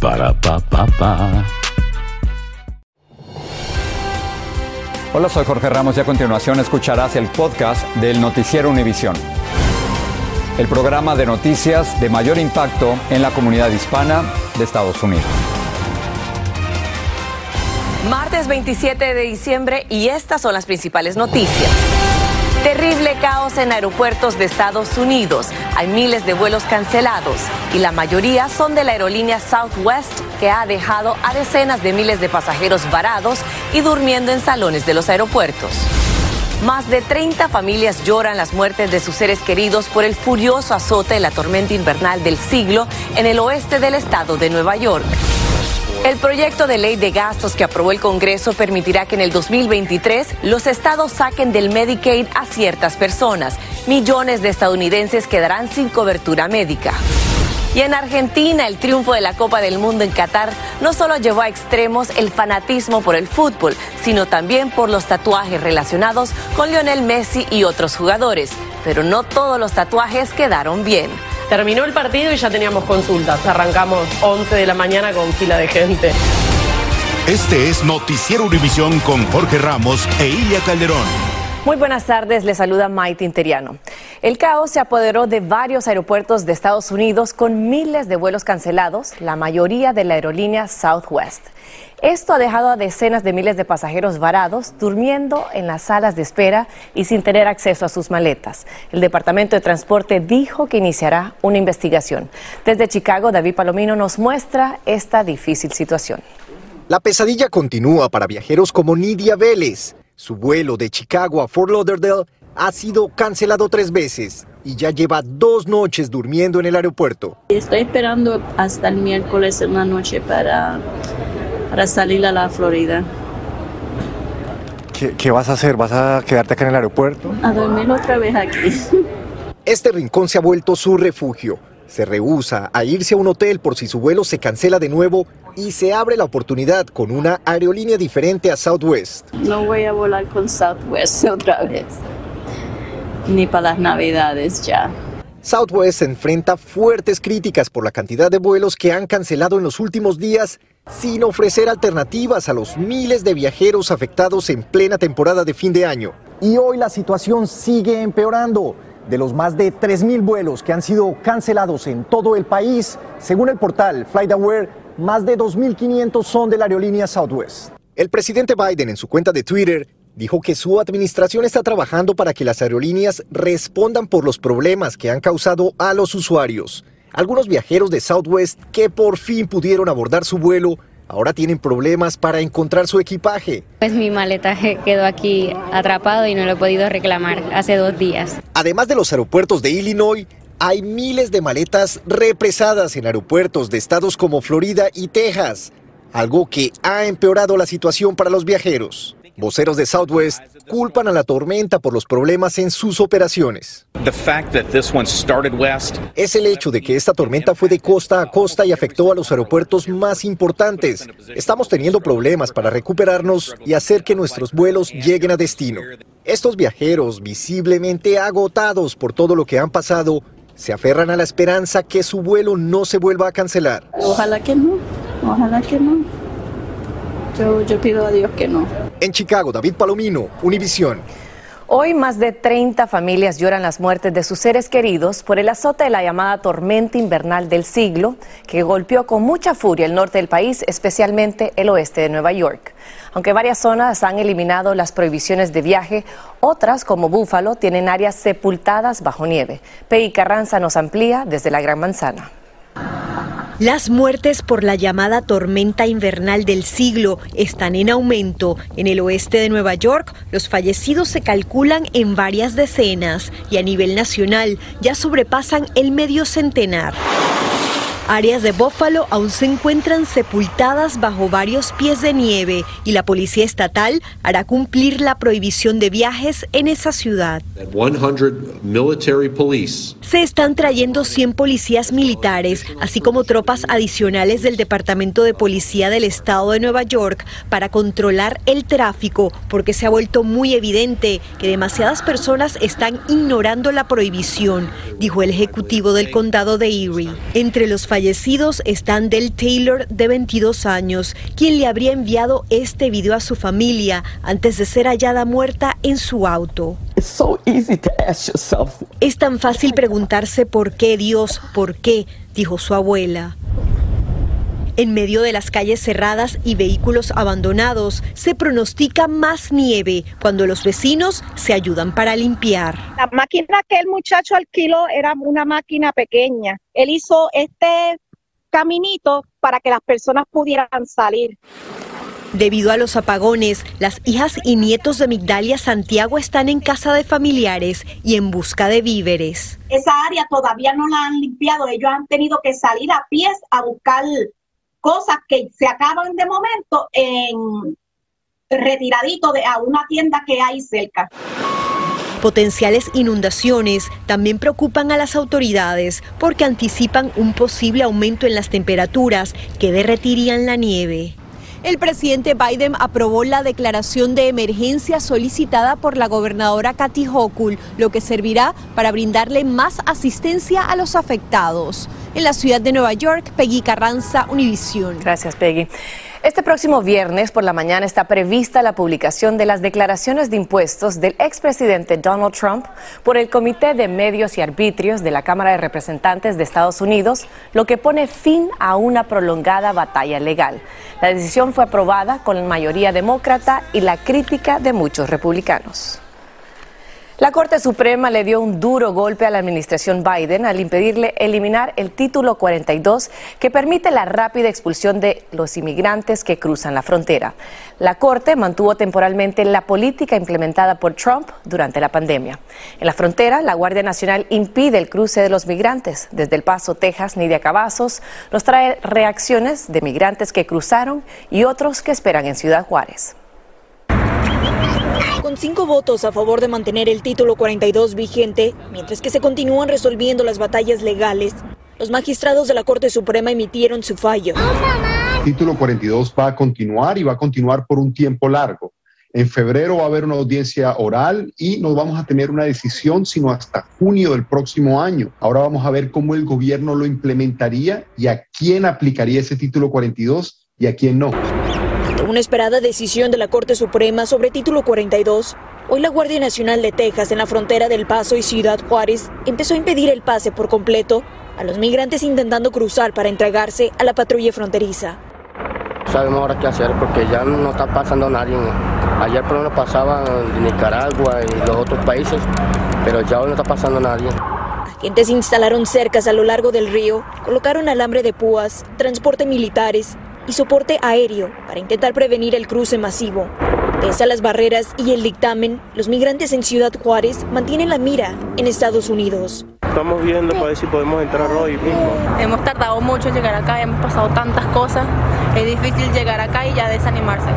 Para pa pa pa. Hola, soy Jorge Ramos y a continuación escucharás el podcast del Noticiero Univisión. El programa de noticias de mayor impacto en la comunidad hispana de Estados Unidos. Martes 27 de diciembre y estas son las principales noticias. Caos en aeropuertos de Estados Unidos. Hay miles de vuelos cancelados y la mayoría son de la aerolínea Southwest que ha dejado a decenas de miles de pasajeros varados y durmiendo en salones de los aeropuertos. Más de 30 familias lloran las muertes de sus seres queridos por el furioso azote de la tormenta invernal del siglo en el oeste del estado de Nueva York. El proyecto de ley de gastos que aprobó el Congreso permitirá que en el 2023 los estados saquen del Medicaid a ciertas personas. Millones de estadounidenses quedarán sin cobertura médica. Y en Argentina, el triunfo de la Copa del Mundo en Qatar no solo llevó a extremos el fanatismo por el fútbol, sino también por los tatuajes relacionados con Lionel Messi y otros jugadores. Pero no todos los tatuajes quedaron bien. Terminó el partido y ya teníamos consultas. Arrancamos 11 de la mañana con fila de gente. Este es Noticiero Univisión con Jorge Ramos e Ilia Calderón. Muy buenas tardes, le saluda Maite Interiano. El caos se apoderó de varios aeropuertos de Estados Unidos con miles de vuelos cancelados, la mayoría de la aerolínea Southwest. Esto ha dejado a decenas de miles de pasajeros varados, durmiendo en las salas de espera y sin tener acceso a sus maletas. El Departamento de Transporte dijo que iniciará una investigación. Desde Chicago, David Palomino nos muestra esta difícil situación. La pesadilla continúa para viajeros como Nidia Vélez. Su vuelo de Chicago a Fort Lauderdale ha sido cancelado tres veces y ya lleva dos noches durmiendo en el aeropuerto. Estoy esperando hasta el miércoles en la noche para para salir a la Florida. ¿Qué, ¿Qué, vas a hacer? ¿Vas a quedarte acá en el aeropuerto? A dormir otra vez aquí. Este rincón se ha vuelto su refugio. Se rehúsa a irse a un hotel por si su vuelo se cancela de nuevo y se abre la oportunidad con una aerolínea diferente a Southwest. No voy a volar con Southwest otra vez. Ni para las navidades ya. Southwest enfrenta fuertes críticas por la cantidad de vuelos que han cancelado en los últimos días sin ofrecer alternativas a los miles de viajeros afectados en plena temporada de fin de año. Y hoy la situación sigue empeorando. De los más de 3.000 vuelos que han sido cancelados en todo el país, según el portal FlightAware, más de 2.500 son de la aerolínea Southwest. El presidente Biden en su cuenta de Twitter dijo que su administración está trabajando para que las aerolíneas respondan por los problemas que han causado a los usuarios. Algunos viajeros de Southwest que por fin pudieron abordar su vuelo ahora tienen problemas para encontrar su equipaje. Pues mi maleta quedó aquí atrapado y no lo he podido reclamar hace dos días. Además de los aeropuertos de Illinois, hay miles de maletas represadas en aeropuertos de estados como Florida y Texas, algo que ha empeorado la situación para los viajeros. Voceros de Southwest culpan a la tormenta por los problemas en sus operaciones. Es el hecho de que esta tormenta fue de costa a costa y afectó a los aeropuertos más importantes. Estamos teniendo problemas para recuperarnos y hacer que nuestros vuelos lleguen a destino. Estos viajeros, visiblemente agotados por todo lo que han pasado, se aferran a la esperanza que su vuelo no se vuelva a cancelar. Ojalá que no, ojalá que no. Yo, yo pido a Dios que no. En Chicago, David Palomino, Univisión. Hoy más de 30 familias lloran las muertes de sus seres queridos por el azote de la llamada tormenta invernal del siglo, que golpeó con mucha furia el norte del país, especialmente el oeste de Nueva York. Aunque varias zonas han eliminado las prohibiciones de viaje, otras, como Búfalo, tienen áreas sepultadas bajo nieve. Peggy Carranza nos amplía desde la Gran Manzana. Las muertes por la llamada tormenta invernal del siglo están en aumento. En el oeste de Nueva York, los fallecidos se calculan en varias decenas y a nivel nacional ya sobrepasan el medio centenar. Áreas de Buffalo aún se encuentran sepultadas bajo varios pies de nieve y la policía estatal hará cumplir la prohibición de viajes en esa ciudad. Se están trayendo 100 policías militares, así como tropas adicionales del Departamento de Policía del Estado de Nueva York para controlar el tráfico, porque se ha vuelto muy evidente que demasiadas personas están ignorando la prohibición, dijo el ejecutivo del condado de Erie. Entre los fallecidos están Del Taylor, de 22 años, quien le habría enviado este video a su familia antes de ser hallada muerta en su auto. Es tan fácil preguntarse por qué Dios, por qué, dijo su abuela. En medio de las calles cerradas y vehículos abandonados, se pronostica más nieve cuando los vecinos se ayudan para limpiar. La máquina que el muchacho alquiló era una máquina pequeña. Él hizo este caminito para que las personas pudieran salir. Debido a los apagones, las hijas y nietos de Migdalia Santiago están en casa de familiares y en busca de víveres. Esa área todavía no la han limpiado. Ellos han tenido que salir a pies a buscar cosas que se acaban de momento en retiradito de a una tienda que hay cerca. Potenciales inundaciones también preocupan a las autoridades porque anticipan un posible aumento en las temperaturas que derretirían la nieve. El presidente Biden aprobó la declaración de emergencia solicitada por la gobernadora Kathy Hochul, lo que servirá para brindarle más asistencia a los afectados. En la ciudad de Nueva York, Peggy Carranza, Univisión. Gracias, Peggy. Este próximo viernes por la mañana está prevista la publicación de las declaraciones de impuestos del expresidente Donald Trump por el Comité de Medios y Arbitrios de la Cámara de Representantes de Estados Unidos, lo que pone fin a una prolongada batalla legal. La decisión fue aprobada con mayoría demócrata y la crítica de muchos republicanos. La Corte Suprema le dio un duro golpe a la administración Biden al impedirle eliminar el título 42 que permite la rápida expulsión de los inmigrantes que cruzan la frontera. La Corte mantuvo temporalmente la política implementada por Trump durante la pandemia. En la frontera, la Guardia Nacional impide el cruce de los migrantes. Desde El Paso, Texas, Nidia Cavazos nos trae reacciones de migrantes que cruzaron y otros que esperan en Ciudad Juárez. Con cinco votos a favor de mantener el título 42 vigente, mientras que se continúan resolviendo las batallas legales, los magistrados de la Corte Suprema emitieron su fallo. El título 42 va a continuar y va a continuar por un tiempo largo. En febrero va a haber una audiencia oral y no vamos a tener una decisión sino hasta junio del próximo año. Ahora vamos a ver cómo el gobierno lo implementaría y a quién aplicaría ese título 42 y a quién no una esperada decisión de la Corte Suprema sobre título 42, hoy la Guardia Nacional de Texas en la frontera del Paso y Ciudad Juárez empezó a impedir el pase por completo a los migrantes intentando cruzar para entregarse a la patrulla fronteriza. Sabemos ahora qué hacer porque ya no está pasando nadie. Ayer por lo pasaba en Nicaragua y los otros países, pero ya hoy no está pasando nadie. Agentes instalaron cercas a lo largo del río, colocaron alambre de púas, transporte militares y soporte aéreo para intentar prevenir el cruce masivo. Pese a las barreras y el dictamen, los migrantes en Ciudad Juárez mantienen la mira en Estados Unidos. Estamos viendo para ver si podemos entrar hoy mismo. Hemos tardado mucho en llegar acá, hemos pasado tantas cosas. Es difícil llegar acá y ya desanimarse.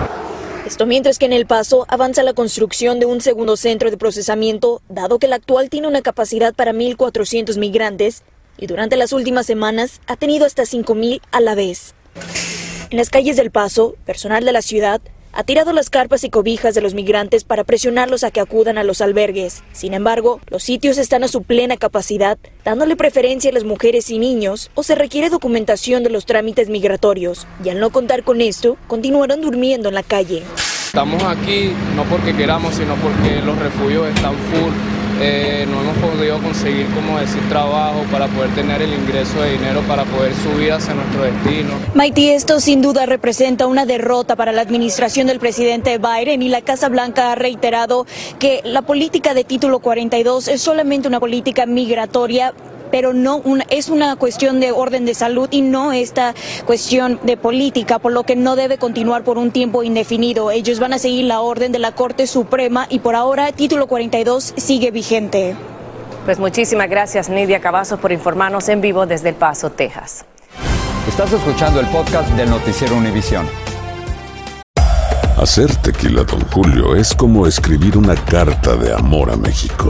Esto mientras que en El Paso avanza la construcción de un segundo centro de procesamiento, dado que el actual tiene una capacidad para 1.400 migrantes y durante las últimas semanas ha tenido hasta 5.000 a la vez. En las calles del Paso, personal de la ciudad ha tirado las carpas y cobijas de los migrantes para presionarlos a que acudan a los albergues. Sin embargo, los sitios están a su plena capacidad, dándole preferencia a las mujeres y niños, o se requiere documentación de los trámites migratorios. Y al no contar con esto, continuaron durmiendo en la calle. Estamos aquí no porque queramos, sino porque los refugios están full. Eh, no hemos podido conseguir, como decir, trabajo para poder tener el ingreso de dinero para poder subir hacia nuestro destino. Maití, esto sin duda representa una derrota para la administración del presidente Biden y la Casa Blanca ha reiterado que la política de título 42 es solamente una política migratoria pero no es una cuestión de orden de salud y no esta cuestión de política, por lo que no debe continuar por un tiempo indefinido. Ellos van a seguir la orden de la Corte Suprema y por ahora título 42 sigue vigente. Pues muchísimas gracias Nidia Cavazos por informarnos en vivo desde El Paso, Texas. Estás escuchando el podcast del noticiero Univisión. Hacer tequila, don Julio, es como escribir una carta de amor a México.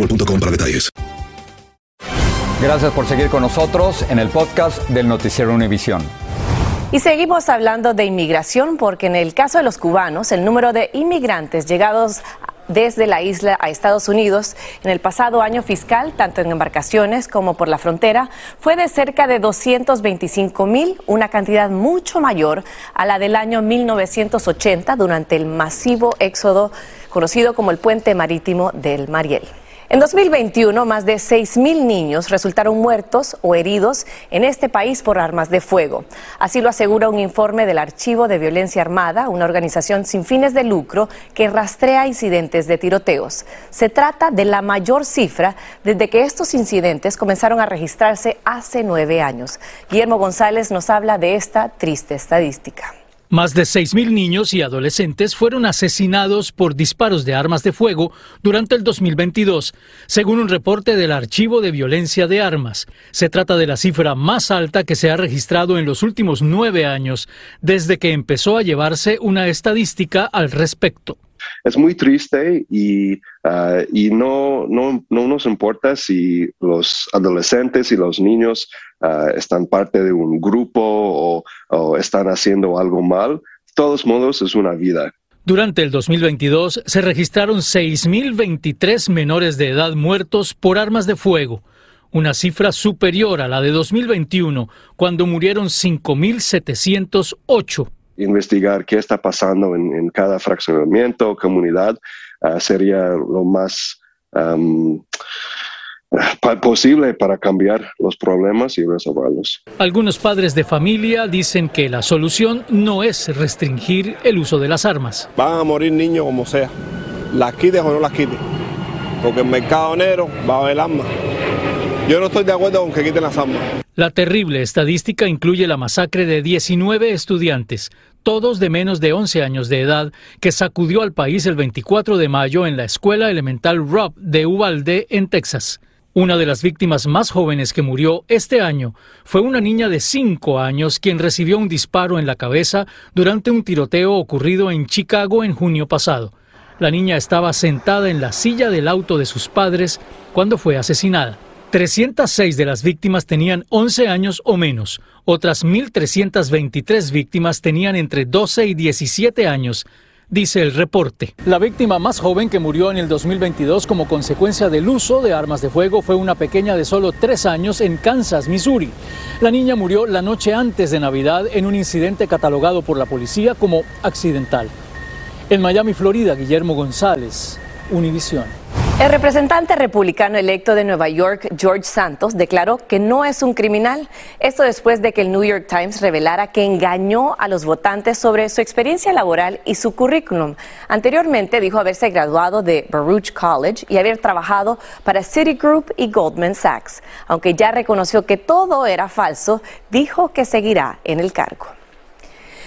boostmobile.com para detalles. Gracias por seguir con nosotros en el podcast del Noticiero Univisión. Y seguimos hablando de inmigración porque en el caso de los cubanos, el número de inmigrantes llegados desde la isla a Estados Unidos en el pasado año fiscal, tanto en embarcaciones como por la frontera, fue de cerca de 225 mil, una cantidad mucho mayor a la del año 1980 durante el masivo éxodo conocido como el puente marítimo del Mariel. En 2021, más de 6.000 niños resultaron muertos o heridos en este país por armas de fuego. Así lo asegura un informe del Archivo de Violencia Armada, una organización sin fines de lucro que rastrea incidentes de tiroteos. Se trata de la mayor cifra desde que estos incidentes comenzaron a registrarse hace nueve años. Guillermo González nos habla de esta triste estadística. Más de 6.000 niños y adolescentes fueron asesinados por disparos de armas de fuego durante el 2022, según un reporte del Archivo de Violencia de Armas. Se trata de la cifra más alta que se ha registrado en los últimos nueve años, desde que empezó a llevarse una estadística al respecto es muy triste y, ah, y no, no, no, nos importa si los adolescentes y los niños ah, están parte de un grupo o, o están haciendo algo mal. De todos modos, es una vida. Durante el 2022 se registraron 6.023 menores de edad muertos por armas de fuego, una cifra superior a la de 2021, cuando murieron 5.708 investigar qué está pasando en, cada fraccionamiento o comunidad ah, sería lo más posible para cambiar los problemas y resolverlos. Algunos padres de familia dicen que la solución no es restringir el uso de las armas. Van a morir niños como sea, las quites o no las quites, porque el mercado negro va a haber armas. Yo no estoy de acuerdo con que quiten las armas. La terrible estadística incluye la masacre de 19 estudiantes, todos de menos de 11 años de edad, que sacudió al país el 24 de mayo en la escuela elemental Rob de Uvalde, en Texas. Una de las víctimas más jóvenes que murió este año fue una niña de 5 años quien recibió un disparo en la cabeza durante un tiroteo ocurrido en Chicago en junio pasado. La niña estaba sentada en la silla del auto de sus padres cuando fue asesinada. 306 de las víctimas tenían 11 años o menos. Otras 1.323 víctimas tenían entre 12 y 17 años, dice el reporte. La víctima más joven que murió en el 2022 como consecuencia del uso de armas de fuego fue una pequeña de solo 3 años en Kansas, Missouri. La niña murió la noche antes de Navidad en un incidente catalogado por la policía como accidental. En Miami, Florida, Guillermo González, Univisión. El representante republicano electo de Nueva York, George Santos, declaró que no es un criminal. Esto después de que el New York Times revelara que engañó a los votantes sobre su experiencia laboral y su currículum. Anteriormente dijo haberse graduado de Baruch College y haber trabajado para Citigroup y Goldman Sachs. Aunque ya reconoció que todo era falso, dijo que seguirá en el cargo.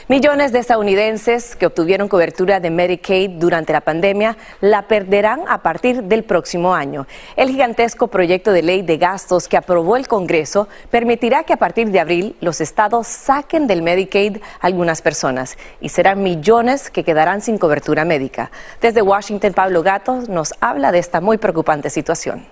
Millones de estadounidenses que obtuvieron cobertura de Medicaid durante la pandemia la perderán a partir del próximo año. El gigantesco proyecto de ley de gastos que aprobó el Congreso permitirá que a partir de abril los estados saquen del Medicaid algunas personas y serán millones que quedarán sin cobertura médica. Desde Washington, Pablo Gato nos habla de esta muy preocupante situación.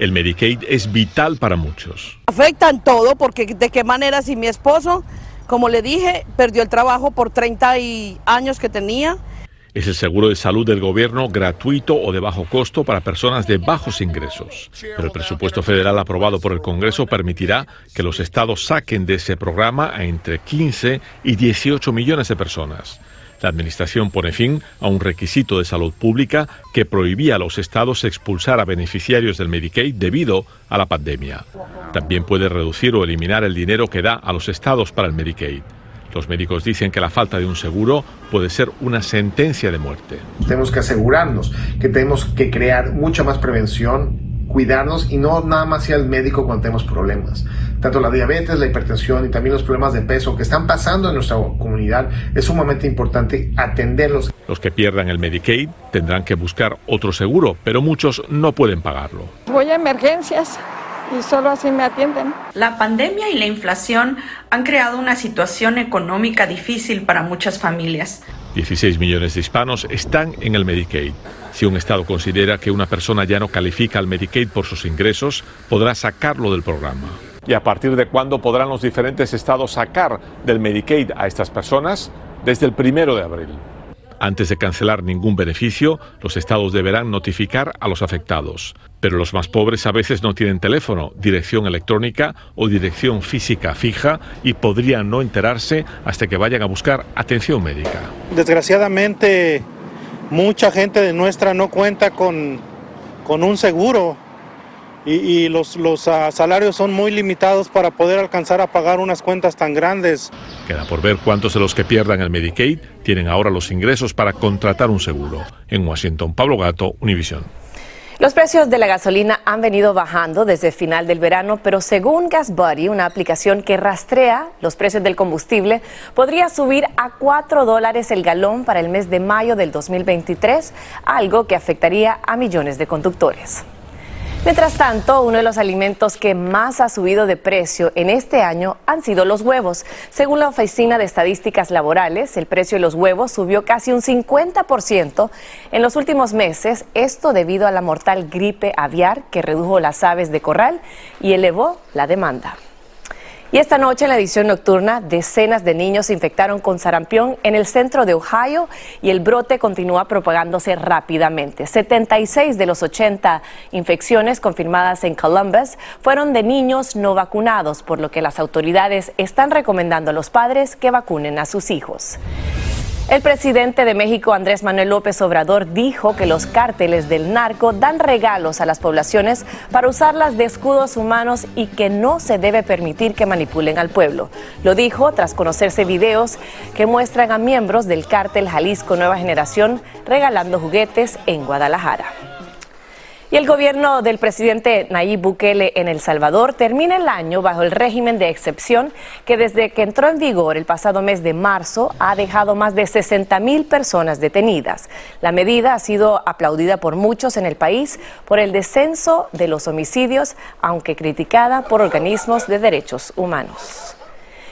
El Medicaid es vital para muchos. Afectan todo porque de qué manera si mi esposo como le dije, perdió el trabajo por 30 años que tenía. Es el seguro de salud del gobierno gratuito o de bajo costo para personas de bajos ingresos. Pero el presupuesto federal aprobado por el Congreso permitirá que los estados saquen de ese programa a entre 15 y 18 millones de personas. La Administración pone fin a un requisito de salud pública que prohibía a los estados expulsar a beneficiarios del Medicaid debido a la pandemia. También puede reducir o eliminar el dinero que da a los estados para el Medicaid. Los médicos dicen que la falta de un seguro puede ser una sentencia de muerte. Tenemos que asegurarnos que tenemos que crear mucha más prevención cuidarnos y no nada más ir al médico cuando tenemos problemas. Tanto la diabetes, la hipertensión y también los problemas de peso que están pasando en nuestra comunidad es sumamente importante atenderlos. Los que pierdan el Medicaid tendrán que buscar otro seguro, pero muchos no pueden pagarlo. Voy a emergencias y solo así me atienden. La pandemia y la inflación han creado una situación económica difícil para muchas familias. 16 millones de hispanos están en el Medicaid. Si un Estado considera que una persona ya no califica al Medicaid por sus ingresos, podrá sacarlo del programa. ¿Y a partir de cuándo podrán los diferentes estados sacar del Medicaid a estas personas? Desde el primero de abril. Antes de cancelar ningún beneficio, los estados deberán notificar a los afectados. Pero los más pobres a veces no tienen teléfono, dirección electrónica o dirección física fija y podrían no enterarse hasta que vayan a buscar atención médica. Desgraciadamente, mucha gente de nuestra no cuenta con, con un seguro y, los, los ah, salarios son muy limitados para poder alcanzar a pagar unas cuentas tan grandes. Queda por ver cuántos de los que pierdan el Medicaid tienen ahora los ingresos para contratar un seguro. En Washington, Pablo Gato, Univision. Los precios de la gasolina han venido bajando desde el final del verano, pero según GasBuddy, una aplicación que rastrea los precios del combustible, podría subir a 4 dólares el galón para el mes de mayo del 2023, algo que afectaría a millones de conductores. Mientras tanto, uno de los alimentos que más ha subido de precio en este año han sido los huevos. Según la Oficina de Estadísticas Laborales, el precio de los huevos subió casi un 50% en los últimos meses, esto debido a la mortal gripe aviar que redujo las aves de corral y elevó la demanda. Y esta noche en la edición nocturna, decenas de niños se infectaron con sarampión en el centro de Ohio y el brote continúa propagándose rápidamente. 76 de los 80 infecciones confirmadas en Columbus fueron de niños no vacunados, por lo que las autoridades están recomendando a los padres que vacunen a sus hijos. El presidente de México, Andrés Manuel López Obrador, dijo que los cárteles del narco dan regalos a las poblaciones para usarlas de escudos humanos y que no se debe permitir que manipulen al pueblo. Lo dijo tras conocerse videos que muestran a miembros del cártel Jalisco Nueva Generación regalando juguetes en Guadalajara. Y el gobierno del presidente Nayib Bukele en El Salvador termina el año bajo el régimen de excepción que desde que entró en vigor el pasado mes de marzo ha dejado más de 60 mil personas detenidas. La medida ha sido aplaudida por muchos en el país por el descenso de los homicidios, aunque criticada por organismos de derechos humanos.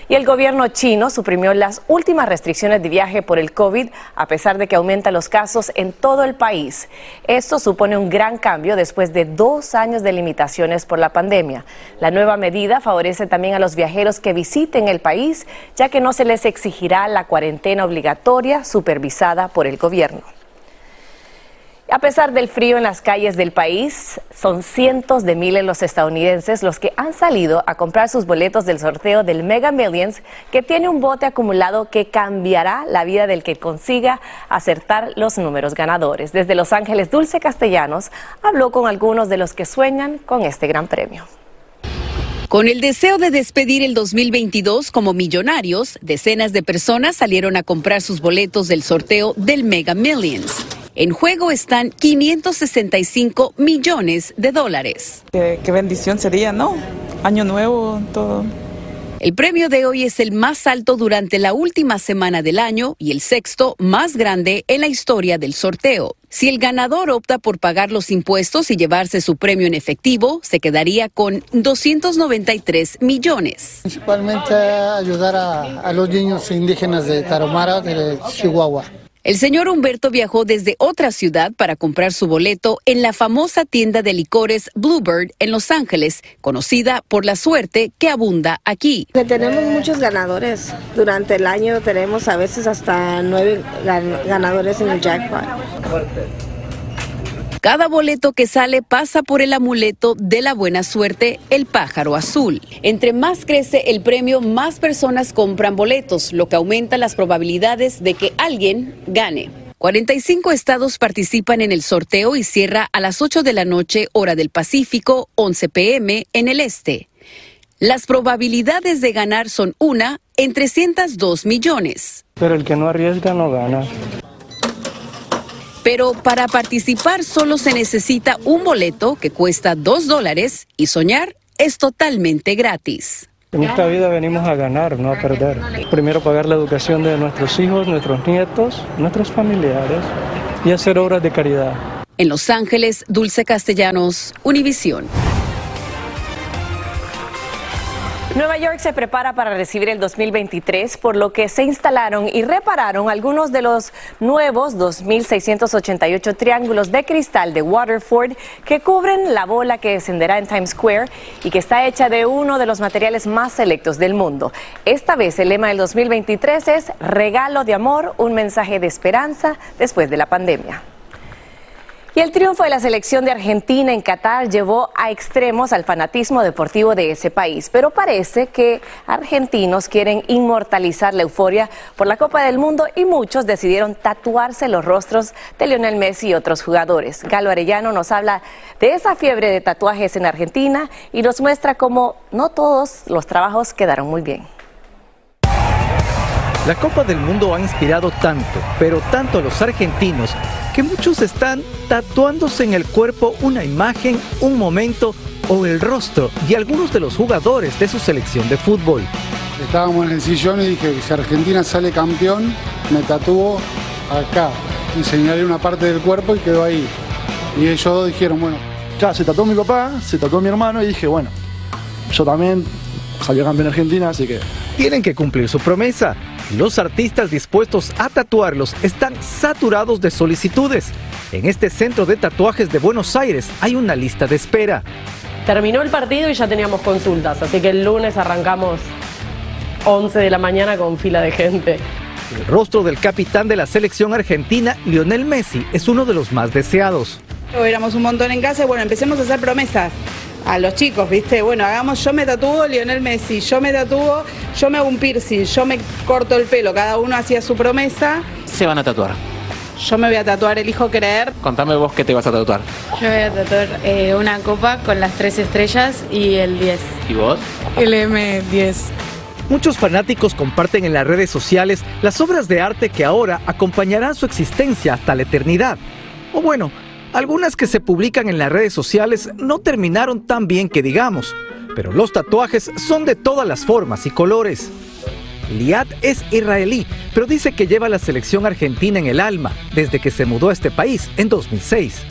Y el gobierno chino suprimió las últimas restricciones de viaje por el COVID, a pesar de que aumentan los casos en todo el país. Esto supone un gran cambio después de dos años de limitaciones por la pandemia. La nueva medida favorece también a los viajeros que visiten el país, ya que no se les exigirá la cuarentena obligatoria supervisada por el gobierno. A pesar del frío en las calles del país, son cientos de miles los estadounidenses los que han salido a comprar sus boletos del sorteo del Mega Millions, que tiene un bote acumulado que cambiará la vida del que consiga acertar los números ganadores. Desde Los Ángeles, Dulce Castellanos habló con algunos de los que sueñan con este gran premio. Con el deseo de despedir el 2022 como millonarios, decenas de personas salieron a comprar sus boletos del sorteo del Mega Millions. En juego están 565 millones de dólares. Qué, qué bendición sería, ¿no? Año nuevo, todo. El premio de hoy es el más alto durante la última semana del año y el sexto más grande en la historia del sorteo. Si el ganador opta por pagar los impuestos y llevarse su premio en efectivo, se quedaría con 293 millones. Principalmente ayudar a, a los niños indígenas de Tarahumara, de Chihuahua. El señor Humberto viajó desde otra ciudad para comprar su boleto en la famosa tienda de licores Bluebird en Los Ángeles, conocida por la suerte que abunda aquí. tenemos muchos ganadores. Durante el año tenemos a veces hasta nueve ganadores en el jackpot. Cada boleto que sale pasa por el amuleto de la buena suerte, el pájaro azul. Entre más crece el premio, más personas compran boletos, lo que aumenta las probabilidades de que alguien gane. 45 estados participan en el sorteo y cierra a las 8 de la noche, hora del Pacífico, 11 pm en el este. Las probabilidades de ganar son una en 302 millones. Pero el que no arriesga no gana. Pero para participar solo se necesita un boleto que cuesta dos dólares y soñar es totalmente gratis. En esta vida venimos a ganar, no a perder. Primero pagar la educación de nuestros hijos, nuestros nietos, nuestros familiares y hacer obras de caridad. En Los Ángeles, Dulce Castellanos, Univisión. Nueva York se prepara para recibir el 2023, por lo que se instalaron y repararon algunos de los nuevos 2.688 triángulos de cristal de Waterford que cubren la bola que descenderá en Times Square y que está hecha de uno de los materiales más selectos del mundo. Esta vez el lema del 2023 es Regalo de Amor, un mensaje de esperanza después de la pandemia. Y el triunfo de la selección de Argentina en Qatar llevó a extremos al fanatismo deportivo de ese país, pero parece que argentinos quieren inmortalizar la euforia por la Copa del Mundo y muchos decidieron tatuarse los rostros de Lionel Messi y otros jugadores. Galo Arellano nos habla de esa fiebre de tatuajes en Argentina y nos muestra cómo no todos los trabajos quedaron muy bien. La Copa del Mundo ha inspirado tanto, pero tanto los argentinos, que muchos están tatuándose en el cuerpo una imagen, un momento o el rostro de algunos de los jugadores de su selección de fútbol. Estábamos en el sillón y dije, si Argentina sale campeón, me tatúo acá. Y señalé una parte del cuerpo y quedó ahí. Y ellos dijeron, bueno. Ya, se tatuó mi papá, se tatuó mi hermano y dije, bueno, yo también salió campeón Argentina, así que... Tienen que cumplir su promesa. Los artistas dispuestos a tatuarlos están saturados de solicitudes. En este centro de tatuajes de Buenos Aires hay una lista de espera. Terminó el partido y ya teníamos consultas, así que el lunes arrancamos 11 de la mañana con fila de gente. El rostro del capitán de la selección argentina, Lionel Messi, es uno de los más deseados. Éramos un montón en casa y bueno, empecemos a hacer promesas a los chicos, ¿viste? Bueno, hagamos, yo me tatúo Lionel Messi, yo me tatúo, yo me hago un piercing, yo me corto el pelo, cada uno hacía su promesa. Se van a tatuar. Yo me voy a tatuar el hijo creer. Contame vos qué te vas a tatuar. Yo voy a tatuar eh, una copa con las tres estrellas y el 10. ¿Y vos? El M10. Muchos fanáticos comparten en las redes sociales las obras de arte que ahora acompañarán su existencia hasta la eternidad. O bueno, algunas que se publican en las redes sociales no terminaron tan bien que digamos, pero los tatuajes son de todas las formas y colores. Liat es israelí, pero dice que lleva la selección argentina en el alma desde que se mudó a este país en 2006.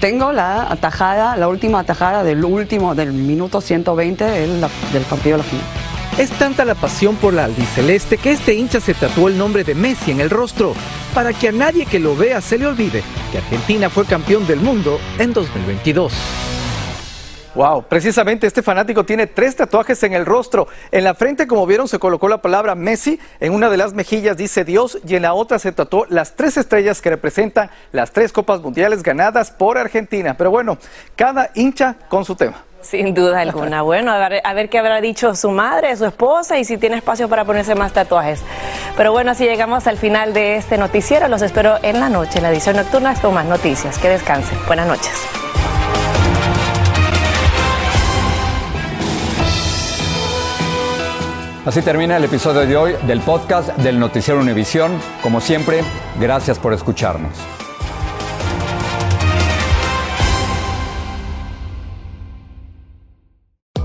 Tengo la atajada, la última atajada del último, del minuto 120 del, partido de la. Es tanta la pasión por la albiceleste que este hincha se tatuó el nombre de Messi en el rostro, para que a nadie que lo vea se le olvide que Argentina fue campeón del mundo en 2022. Wow, precisamente este fanático tiene tres tatuajes en el rostro. En la frente, como vieron, se colocó la palabra Messi. En una de las mejillas dice Dios y en la otra se tatuó las tres estrellas que representan las tres copas mundiales ganadas por Argentina. Pero bueno, cada hincha con su tema. Sin duda alguna. Bueno, a ver, a ver, qué habrá dicho su madre, su esposa y si tiene espacio para ponerse más tatuajes. Pero bueno, así llegamos al final de este noticiero. Los espero en la noche, en la edición nocturna con más noticias. Que descansen. Buenas noches. Así termina el episodio de hoy del podcast del Noticiero Univisión. Como siempre, gracias por escucharnos.